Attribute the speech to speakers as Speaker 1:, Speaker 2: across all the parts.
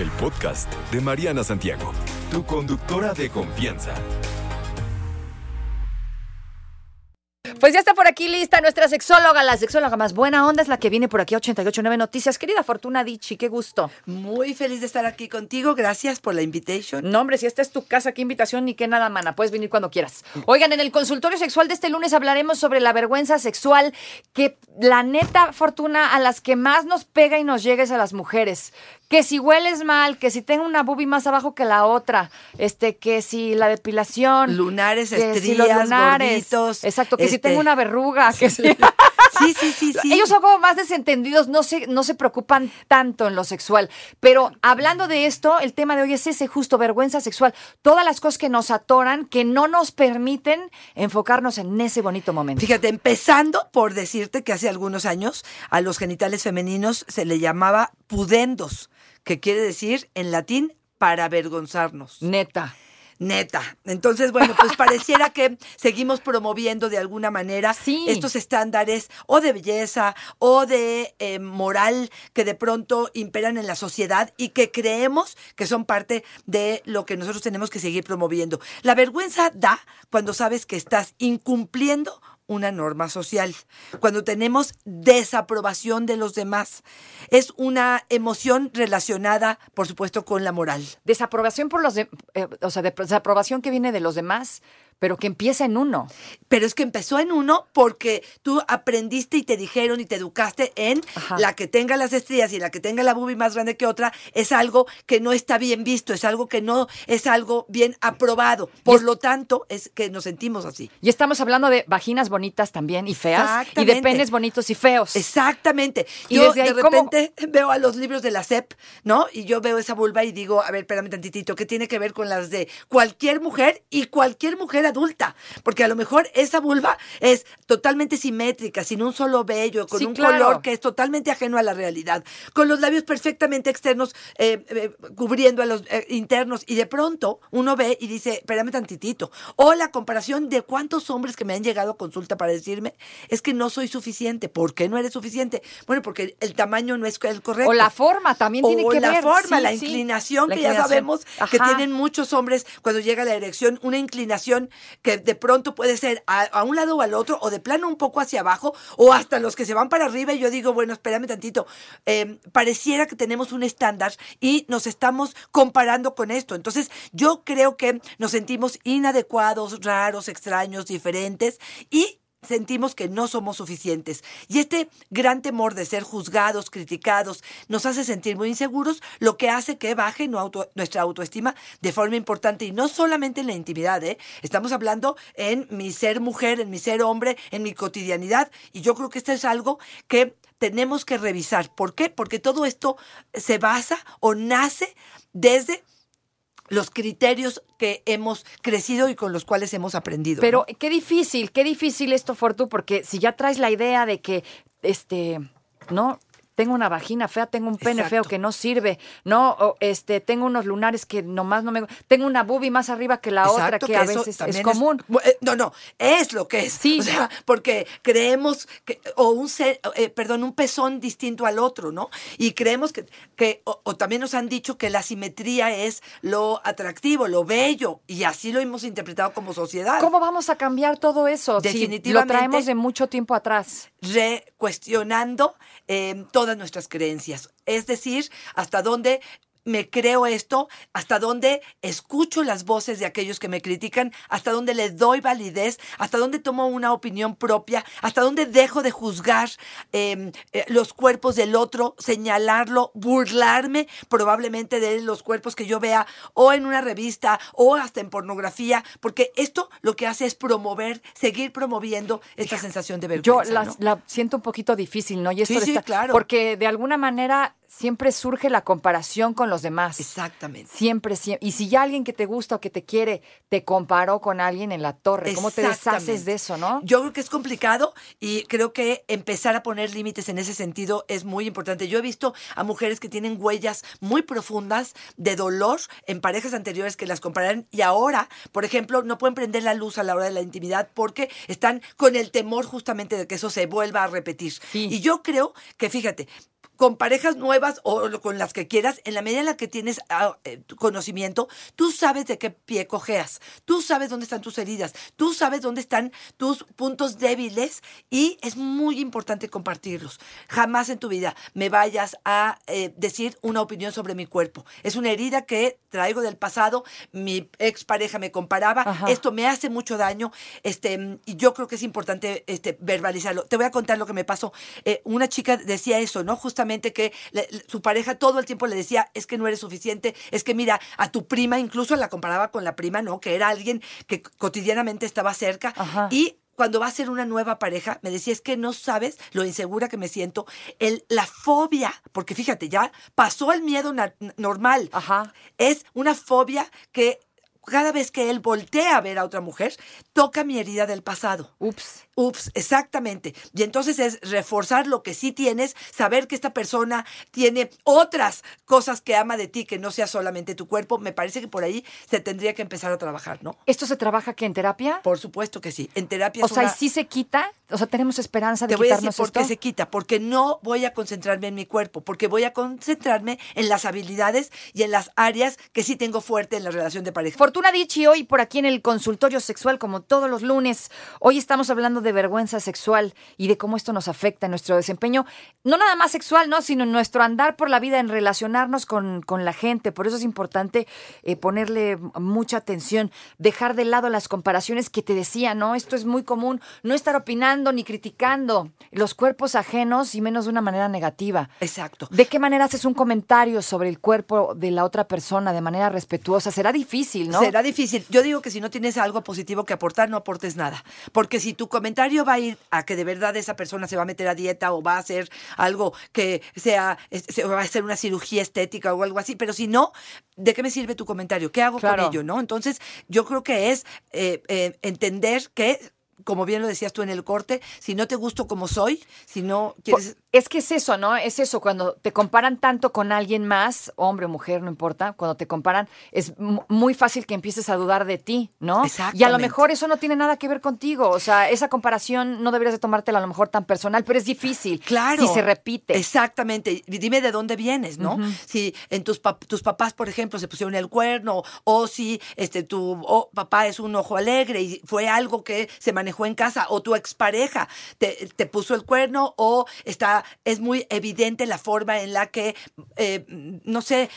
Speaker 1: el podcast de Mariana Santiago, tu conductora de confianza.
Speaker 2: Pues ya está por aquí lista nuestra sexóloga, la sexóloga más buena onda es la que viene por aquí a 889 Noticias. Querida Fortuna Dichi, qué gusto.
Speaker 3: Muy feliz de estar aquí contigo. Gracias por la invitation.
Speaker 2: No, hombre, si esta es tu casa, qué invitación ni qué nada, mana. Puedes venir cuando quieras. Oigan, en el consultorio sexual de este lunes hablaremos sobre la vergüenza sexual que la neta, Fortuna, a las que más nos pega y nos llega es a las mujeres. Que si hueles mal, que si tengo una boobie más abajo que la otra, este, que si la depilación.
Speaker 3: Lunares,
Speaker 2: que
Speaker 3: estrías,
Speaker 2: si los lunares.
Speaker 3: gorditos,
Speaker 2: Exacto, que si
Speaker 3: este-
Speaker 2: tengo una verruga, que si...
Speaker 3: Sí, sí, sí, sí.
Speaker 2: Ellos son como más desentendidos, no se, no se preocupan tanto en lo sexual. Pero hablando de esto, el tema de hoy es ese justo, vergüenza sexual. Todas las cosas que nos atoran, que no nos permiten enfocarnos en ese bonito momento.
Speaker 3: Fíjate, empezando por decirte que hace algunos años a los genitales femeninos se le llamaba pudendos, que quiere decir en latín para avergonzarnos.
Speaker 2: Neta.
Speaker 3: Neta. Entonces, bueno, pues pareciera que seguimos promoviendo de alguna manera
Speaker 2: Sí.
Speaker 3: estos estándares o de belleza o de eh, moral que de pronto imperan en la sociedad y que creemos que son parte de lo que nosotros tenemos que seguir promoviendo. La vergüenza da cuando sabes que estás incumpliendo una norma social, cuando tenemos desaprobación de los demás. Es una emoción relacionada, por supuesto, con la moral.
Speaker 2: Desaprobación por los de- eh, o sea, de- desaprobación que viene de los demás, pero que empieza en uno.
Speaker 3: Pero es que empezó en uno porque tú aprendiste y te dijeron y te educaste en
Speaker 2: Ajá.
Speaker 3: la que tenga las estrías y la que tenga la boobie más grande que otra es algo que no está bien visto, es algo que no es algo bien aprobado. Por
Speaker 2: es-
Speaker 3: lo tanto, es que nos sentimos así.
Speaker 2: Y estamos hablando de vaginas bonitas también y feas, y de penes bonitos y feos.
Speaker 3: Exactamente.
Speaker 2: Y
Speaker 3: yo
Speaker 2: desde ahí,
Speaker 3: de
Speaker 2: ¿cómo-
Speaker 3: repente veo a los libros de la SEP, ¿no? Y yo veo esa vulva y digo, a ver, espérame tantitito, ¿qué tiene que ver con las de cualquier mujer y cualquier mujer adulta? Porque a lo mejor esa vulva es totalmente simétrica, sin un solo vello, con
Speaker 2: Sí,
Speaker 3: un
Speaker 2: claro.
Speaker 3: color que es totalmente ajeno a la realidad, con los labios perfectamente externos eh, eh, cubriendo a los eh, internos y de pronto uno ve y dice, espérame tantitito. O la comparación de cuántos hombres que me han llegado a consulta para decirme, es que no soy suficiente. ¿Por qué no eres suficiente? Bueno, porque el tamaño no es el correcto.
Speaker 2: O la forma también tiene
Speaker 3: O
Speaker 2: que
Speaker 3: la
Speaker 2: ver.
Speaker 3: forma,
Speaker 2: Sí,
Speaker 3: la
Speaker 2: sí.
Speaker 3: inclinación,
Speaker 2: La
Speaker 3: que ya
Speaker 2: inclinación.
Speaker 3: sabemos que tienen muchos hombres cuando llega la erección, una inclinación que de pronto puede ser a, un lado o al otro, o de plano un poco hacia abajo, o hasta los que se van para arriba. Y yo digo, bueno, espérame tantito. Eh, pareciera que tenemos un estándar y nos estamos comparando con esto. Entonces, yo creo que nos sentimos inadecuados, raros, extraños, diferentes y sentimos que no somos suficientes. Y este gran temor de ser juzgados, criticados, nos hace sentir muy inseguros, lo que hace que baje nuestra autoestima de forma importante. Y no solamente en la intimidad, ¿eh? estamos hablando en mi ser mujer, en mi ser hombre, en mi cotidianidad. Y yo creo que esto es algo que tenemos que revisar. ¿Por qué? Porque todo esto se basa o nace desde los criterios que hemos crecido y con los cuales hemos aprendido.
Speaker 2: Pero
Speaker 3: ¿no?
Speaker 2: qué difícil, qué difícil esto, Fortu, porque si ya traes la idea de que, este, no, tengo una vagina fea, tengo un pene
Speaker 3: Exacto.
Speaker 2: feo que no sirve, no, o, este, tengo unos lunares que nomás no me, tengo una boobie más arriba que la otra que, a veces es común.
Speaker 3: eh, no, no, es lo que es.
Speaker 2: Sí.
Speaker 3: O sea, porque creemos que, o un ser, eh, perdón, un pezón distinto al otro, ¿no? Y creemos que, que o, o también nos han dicho que la simetría es lo atractivo, lo bello, y así lo hemos interpretado como sociedad.
Speaker 2: ¿Cómo vamos a cambiar todo eso? Si lo
Speaker 3: Definitivamente.
Speaker 2: traemos de mucho tiempo atrás.
Speaker 3: recuestionando eh, nuestras creencias. Es decir, hasta dónde me creo esto, hasta dónde escucho las voces de aquellos que me critican, hasta dónde le doy validez, hasta dónde tomo una opinión propia, hasta dónde dejo de juzgar eh, eh, los cuerpos del otro, señalarlo, burlarme probablemente de los cuerpos que yo vea o en una revista o hasta en pornografía, porque esto lo que hace es promover, seguir promoviendo esta sensación de
Speaker 2: Yo
Speaker 3: vergüenza.
Speaker 2: la,
Speaker 3: ¿no?
Speaker 2: la siento un poquito difícil, ¿no? Y esto
Speaker 3: Sí,
Speaker 2: de
Speaker 3: sí,
Speaker 2: estar-
Speaker 3: claro.
Speaker 2: Porque de alguna manera siempre surge la comparación con los demás.
Speaker 3: Exactamente.
Speaker 2: Siempre, siempre. Y si ya alguien que te gusta o que te quiere te comparó con alguien en la torre, ¿cómo te deshaces de eso, no?
Speaker 3: Yo creo que es complicado y creo que empezar a poner límites en ese sentido es muy importante. Yo he visto a mujeres que tienen huellas muy profundas de dolor en parejas anteriores que las comparan y ahora, por ejemplo, no pueden prender la luz a la hora de la intimidad porque están con el temor justamente de que eso se vuelva a repetir.
Speaker 2: Sí.
Speaker 3: Y yo creo que, fíjate, con parejas nuevas o con las que quieras, en la medida en la que tienes ah, eh, conocimiento, tú sabes de qué pie cojeas, tú sabes dónde están tus heridas, tú sabes dónde están tus puntos débiles y es muy importante compartirlos. Jamás en tu vida me vayas a eh, decir una opinión sobre mi cuerpo. Es una herida que traigo del pasado, mi expareja me comparaba,
Speaker 2: Ajá.
Speaker 3: esto me hace mucho daño, este, y yo creo que es importante este, verbalizarlo. Te voy a contar lo que me pasó. Eh, una chica decía eso, ¿no? Justamente que le- su pareja todo el tiempo le decía, es que no eres suficiente, es que mira, a tu prima, incluso la comparaba con la prima, ¿no? Que era alguien que cotidianamente estaba cerca.
Speaker 2: Ajá.
Speaker 3: Y cuando va a ser una nueva pareja, me decía, es que no sabes lo insegura que me siento, el, la fobia, porque fíjate, ya pasó el miedo normal.
Speaker 2: Ajá.
Speaker 3: Es una fobia que cada vez que él voltea a ver a otra mujer, toca mi herida del pasado.
Speaker 2: Ups.
Speaker 3: Ups, exactamente. Y entonces es reforzar lo que sí tienes, saber que esta persona tiene otras cosas que ama de ti, que no sea solamente tu cuerpo. Me parece que por ahí se tendría que empezar a trabajar, ¿no?
Speaker 2: ¿Esto se trabaja aquí en terapia?
Speaker 3: Por supuesto que sí. En terapia
Speaker 2: O
Speaker 3: es
Speaker 2: sea, ¿y
Speaker 3: una-
Speaker 2: sí se quita? O sea, tenemos esperanza de
Speaker 3: Te voy a decir
Speaker 2: quitarnos
Speaker 3: por qué
Speaker 2: esto.
Speaker 3: se quita, porque no voy a concentrarme en mi cuerpo, porque voy a concentrarme en las habilidades y en las áreas que sí tengo fuerte en la relación de pareja.
Speaker 2: Fortuna Dichi hoy por aquí en el consultorio sexual como todos los lunes. Hoy estamos hablando de vergüenza sexual y de cómo esto nos afecta en nuestro desempeño, no nada más sexual, no, sino en nuestro andar por la vida, en relacionarnos con, con la gente. Por eso es importante eh, ponerle mucha atención, dejar de lado las comparaciones que te decía, ¿no? Esto es muy común, no estar opinando ni criticando los cuerpos ajenos y menos de una manera negativa.
Speaker 3: Exacto.
Speaker 2: ¿De qué manera haces un comentario sobre el cuerpo de la otra persona de manera respetuosa? Será difícil, ¿no?
Speaker 3: Será difícil. Yo digo que si no tienes algo positivo que aportar, no aportes nada. Porque si tu comentario va a ir a que de verdad esa persona se va a meter a dieta o va a hacer algo que sea, se va a hacer una cirugía estética o algo así, pero si no, ¿de qué me sirve tu comentario? ¿Qué hago
Speaker 2: Claro.
Speaker 3: con ello? ¿no? Entonces, yo creo que es eh, eh, entender que, como bien lo decías tú en el corte, si no te gusto como soy, si no quieres...
Speaker 2: Es que es eso, ¿no? Es eso, cuando te comparan tanto con alguien más, hombre o mujer, no importa, cuando te comparan, es mu- muy fácil que empieces a dudar de ti, ¿no? Y a lo mejor eso no tiene nada que ver contigo, o sea, esa comparación no deberías de tomártela a lo mejor tan personal, pero es difícil.
Speaker 3: Claro.
Speaker 2: Si se repite.
Speaker 3: Exactamente. Dime de dónde vienes, ¿no? Si en tus, pap- tus papás, por ejemplo, se pusieron el cuerno, o si este tu papá es un ojo alegre y fue algo que se manejó en casa, o tu expareja te, te puso el cuerno, o está, es muy evidente la forma en la que, eh, no sé,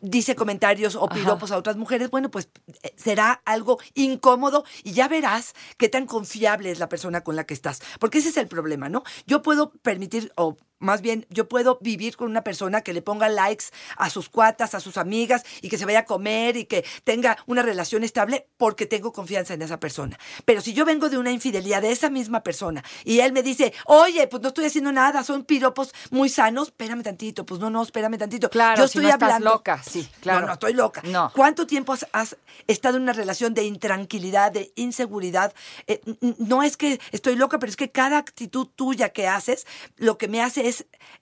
Speaker 3: dice comentarios o
Speaker 2: Ajá.
Speaker 3: piropos a otras mujeres, bueno, pues eh, será algo incómodo y ya verás qué tan confiable es la persona con la que estás. Porque ese es el problema, ¿no? Yo puedo permitir, o más bien, yo puedo vivir con una persona que le ponga likes a sus cuatas, a sus amigas y que se vaya a comer y que tenga una relación estable porque tengo confianza en esa persona. Pero si yo vengo de una infidelidad de esa misma persona y él me dice, oye, pues no estoy haciendo nada, son piropos muy sanos, espérame tantito, pues no, no, espérame tantito.
Speaker 2: Claro,
Speaker 3: yo
Speaker 2: si
Speaker 3: estoy
Speaker 2: no estás
Speaker 3: hablando.
Speaker 2: loca, sí, claro.
Speaker 3: No, no, estoy loca.
Speaker 2: No.
Speaker 3: ¿Cuánto tiempo has, estado en una relación de intranquilidad, de inseguridad? Eh, no es que estoy loca, pero es que cada actitud tuya que haces, lo que me hace es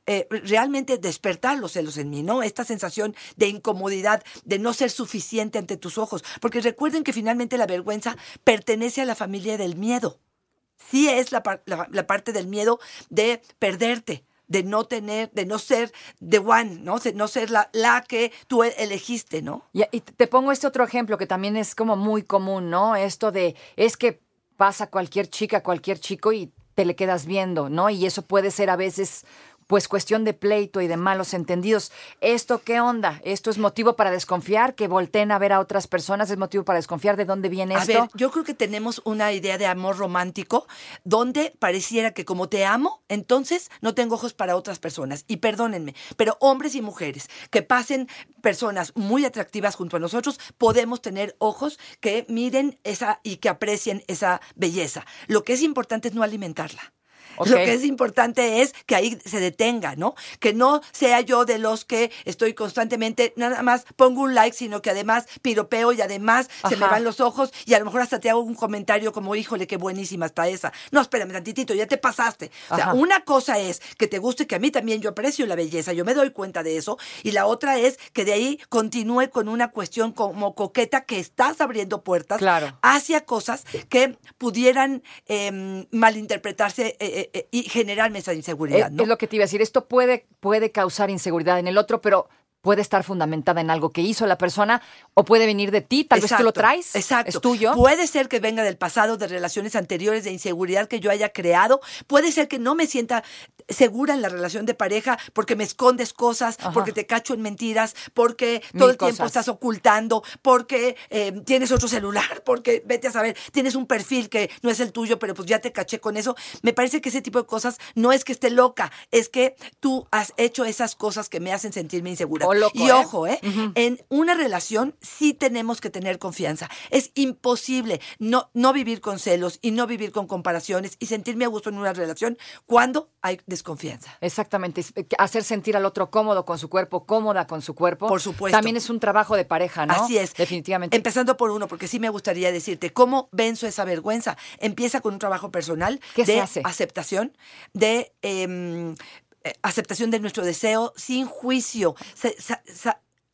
Speaker 3: eh, realmente despertar los celos en mí, ¿no? Esta sensación de incomodidad, de no ser suficiente ante tus ojos. Porque recuerden que finalmente la vergüenza pertenece a la familia del miedo. Sí es la- la parte del miedo de perderte de no tener, de no ser the one, ¿no? De no ser la, la que tú e- elegiste, ¿no?
Speaker 2: Y, y te pongo este otro ejemplo que también es como muy común, ¿no? Esto de, es que pasa cualquier chica, cualquier chico y te le quedas viendo, ¿no? Y eso puede ser a veces pues cuestión de pleito y de malos entendidos. ¿Esto qué onda? ¿Esto es motivo para desconfiar? ¿Que volteen a ver a otras personas? ¿Es motivo para desconfiar de dónde viene
Speaker 3: A
Speaker 2: esto?
Speaker 3: ver, yo creo que tenemos una idea de amor romántico donde pareciera que como te amo, entonces no tengo ojos para otras personas. Y perdónenme, pero hombres y mujeres que pasen personas muy atractivas junto a nosotros, podemos tener ojos que miren esa y que aprecien esa belleza. Lo que es importante es no alimentarla. Lo que es importante es que ahí se detenga, ¿no? Que no sea yo de los que estoy constantemente, nada más pongo un like, sino que además piropeo y además se me van los ojos y a lo mejor hasta te hago un comentario como, híjole, qué buenísima está esa. No, espérame tantitito, ya te pasaste. O sea,
Speaker 2: Ajá.
Speaker 3: una cosa es que te guste, que a mí también yo aprecio la belleza, yo me doy cuenta de eso, y la otra es que de ahí continúe con una cuestión como coqueta que estás abriendo puertas
Speaker 2: Claro.
Speaker 3: hacia cosas que pudieran eh, malinterpretarse eh, eh, eh, y generarme esa inseguridad, ¿no?
Speaker 2: Es lo que te iba a decir. Esto puede, puede causar inseguridad en el otro, pero puede estar fundamentada en algo que hizo la persona o puede venir de ti. Tal vez tú lo traes.
Speaker 3: Exacto.
Speaker 2: Es tuyo.
Speaker 3: Puede ser que venga del pasado, de relaciones anteriores, de inseguridad que yo haya creado. Puede ser que no me sienta segura en la relación de pareja porque me escondes cosas,
Speaker 2: Ajá.
Speaker 3: porque te cacho en mentiras, porque
Speaker 2: Mil
Speaker 3: todo el tiempo estás ocultando, porque eh, tienes otro celular, porque vete a saber, tienes un perfil que no es el tuyo, pero pues ya te caché con eso. Me parece que ese tipo de cosas no es que esté loca, es que tú has hecho esas cosas que me hacen sentirme insegura.
Speaker 2: O loco,
Speaker 3: y
Speaker 2: ¿eh?
Speaker 3: ojo, ¿eh? En una relación sí tenemos que tener confianza. Es imposible no, no vivir con celos y no vivir con comparaciones y sentirme a gusto en una relación cuando hay desconfianza.
Speaker 2: Exactamente, eh, hacer sentir al otro cómodo con su cuerpo, cómoda con su cuerpo.
Speaker 3: Por supuesto.
Speaker 2: También es un trabajo de pareja, ¿no?
Speaker 3: Así es.
Speaker 2: Definitivamente.
Speaker 3: Empezando por uno, porque sí me gustaría decirte, ¿cómo venzo esa vergüenza? Empieza con un trabajo personal
Speaker 2: ¿Qué
Speaker 3: de
Speaker 2: se hace?
Speaker 3: aceptación, de em, eh, aceptación de nuestro deseo sin juicio. Se-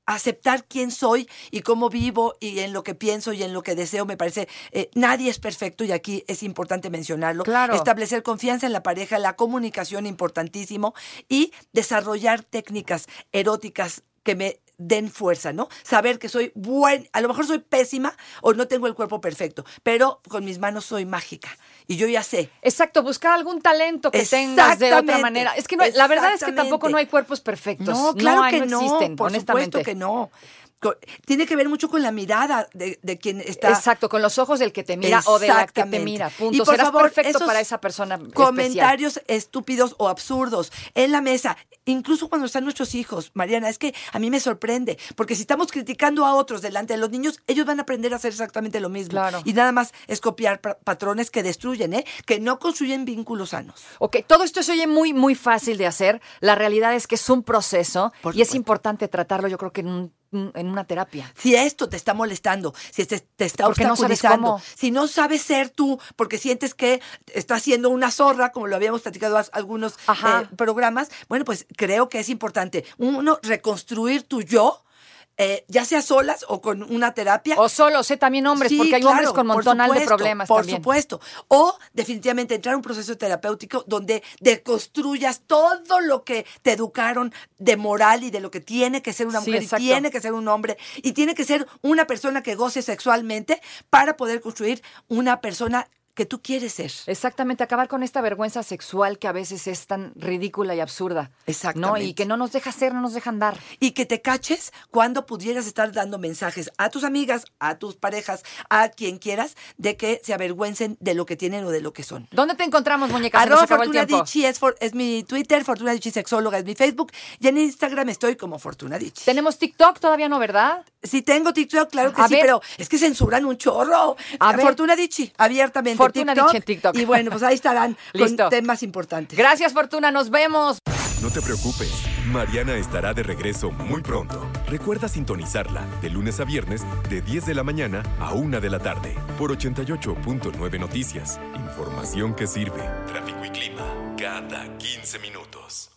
Speaker 3: aceptar quién soy y cómo vivo y en lo que pienso y en lo que deseo me parece eh, nadie es perfecto y aquí es importante mencionarlo
Speaker 2: Claro.
Speaker 3: establecer confianza en la pareja la comunicación importantísimo y desarrollar técnicas eróticas que me den fuerza, ¿no? Saber que soy buen, a lo mejor soy pésima o no tengo el cuerpo perfecto, pero con mis manos soy mágica y yo ya sé.
Speaker 2: Exacto, buscar algún talento que tengas de otra manera. Es que no la verdad es que tampoco no hay cuerpos perfectos.
Speaker 3: No, claro que
Speaker 2: no
Speaker 3: no,
Speaker 2: existen,
Speaker 3: por
Speaker 2: honestamente.
Speaker 3: supuesto que no. Tiene que ver mucho con la mirada de, de quien está
Speaker 2: Exacto, con los ojos del que te mira o de la que te mira.
Speaker 3: Y por
Speaker 2: Serás
Speaker 3: favor,
Speaker 2: perfecto
Speaker 3: esos
Speaker 2: para esa persona especial.
Speaker 3: Comentarios estúpidos o absurdos en la mesa, incluso cuando están nuestros hijos, Mariana, es que a mí me sorprende, porque si estamos criticando a otros delante de los niños, ellos van a aprender a hacer exactamente lo mismo.
Speaker 2: Claro.
Speaker 3: Y nada más es copiar pa- patrones que destruyen, ¿eh? que no construyen vínculos sanos.
Speaker 2: Ok, todo esto se oye muy, muy fácil de hacer. La realidad es que es un proceso
Speaker 3: Por
Speaker 2: y es importante tratarlo, yo creo que en, un- en una terapia.
Speaker 3: Si esto te está molestando, si te, te está
Speaker 2: Porque no
Speaker 3: obstaculizando,
Speaker 2: cómo.
Speaker 3: si no sabes ser tú, porque sientes que estás siendo una zorra, como lo habíamos platicado hace algunos eh, programas, bueno, pues creo que es importante, uno, reconstruir tu yo, eh, ya sea solas o con una terapia.
Speaker 2: O solo, sé también hombres,
Speaker 3: Sí,
Speaker 2: porque hay
Speaker 3: claro,
Speaker 2: hombres con montonal de problemas
Speaker 3: Por
Speaker 2: también.
Speaker 3: supuesto. O definitivamente entrar a un proceso terapéutico donde deconstruyas todo lo que te educaron de moral y de lo que tiene que ser una
Speaker 2: Sí,
Speaker 3: mujer y tiene que ser un hombre y tiene que ser una persona que goce sexualmente para poder construir una persona que tú quieres ser.
Speaker 2: Exactamente, acabar con esta vergüenza sexual que a veces es tan ridícula y absurda. ¿no?
Speaker 3: Exactamente.
Speaker 2: Y que no nos deja ser, no nos deja andar.
Speaker 3: y que te caches cuando pudieras estar dando mensajes a tus amigas, a tus parejas, a quien quieras, de que se avergüencen de lo que tienen o de lo que son.
Speaker 2: ¿Dónde te encontramos, muñeca?
Speaker 3: Arroba Fortuna. Dicci es, for- es mi Twitter, Fortuna Dicci Sexóloga es mi Facebook y en Instagram estoy como Fortuna Dicci.
Speaker 2: Tenemos TikTok, todavía no, ¿verdad?
Speaker 3: Si tengo TikTok, claro que
Speaker 2: A
Speaker 3: sí,
Speaker 2: ver.
Speaker 3: pero es que censuran un chorro.
Speaker 2: A ver.
Speaker 3: Fortuna abiertamente.
Speaker 2: Fortuna Dicci en TikTok.
Speaker 3: Y bueno, pues ahí estarán
Speaker 2: Listo.
Speaker 3: con temas importantes.
Speaker 2: Gracias, Fortuna, nos vemos.
Speaker 1: No te preocupes, Mariana estará de regreso muy pronto. Recuerda sintonizarla de lunes a viernes de 10 de la mañana a 1 de la tarde por 88.9 Noticias. Información que sirve. Tráfico y clima cada 15 minutos.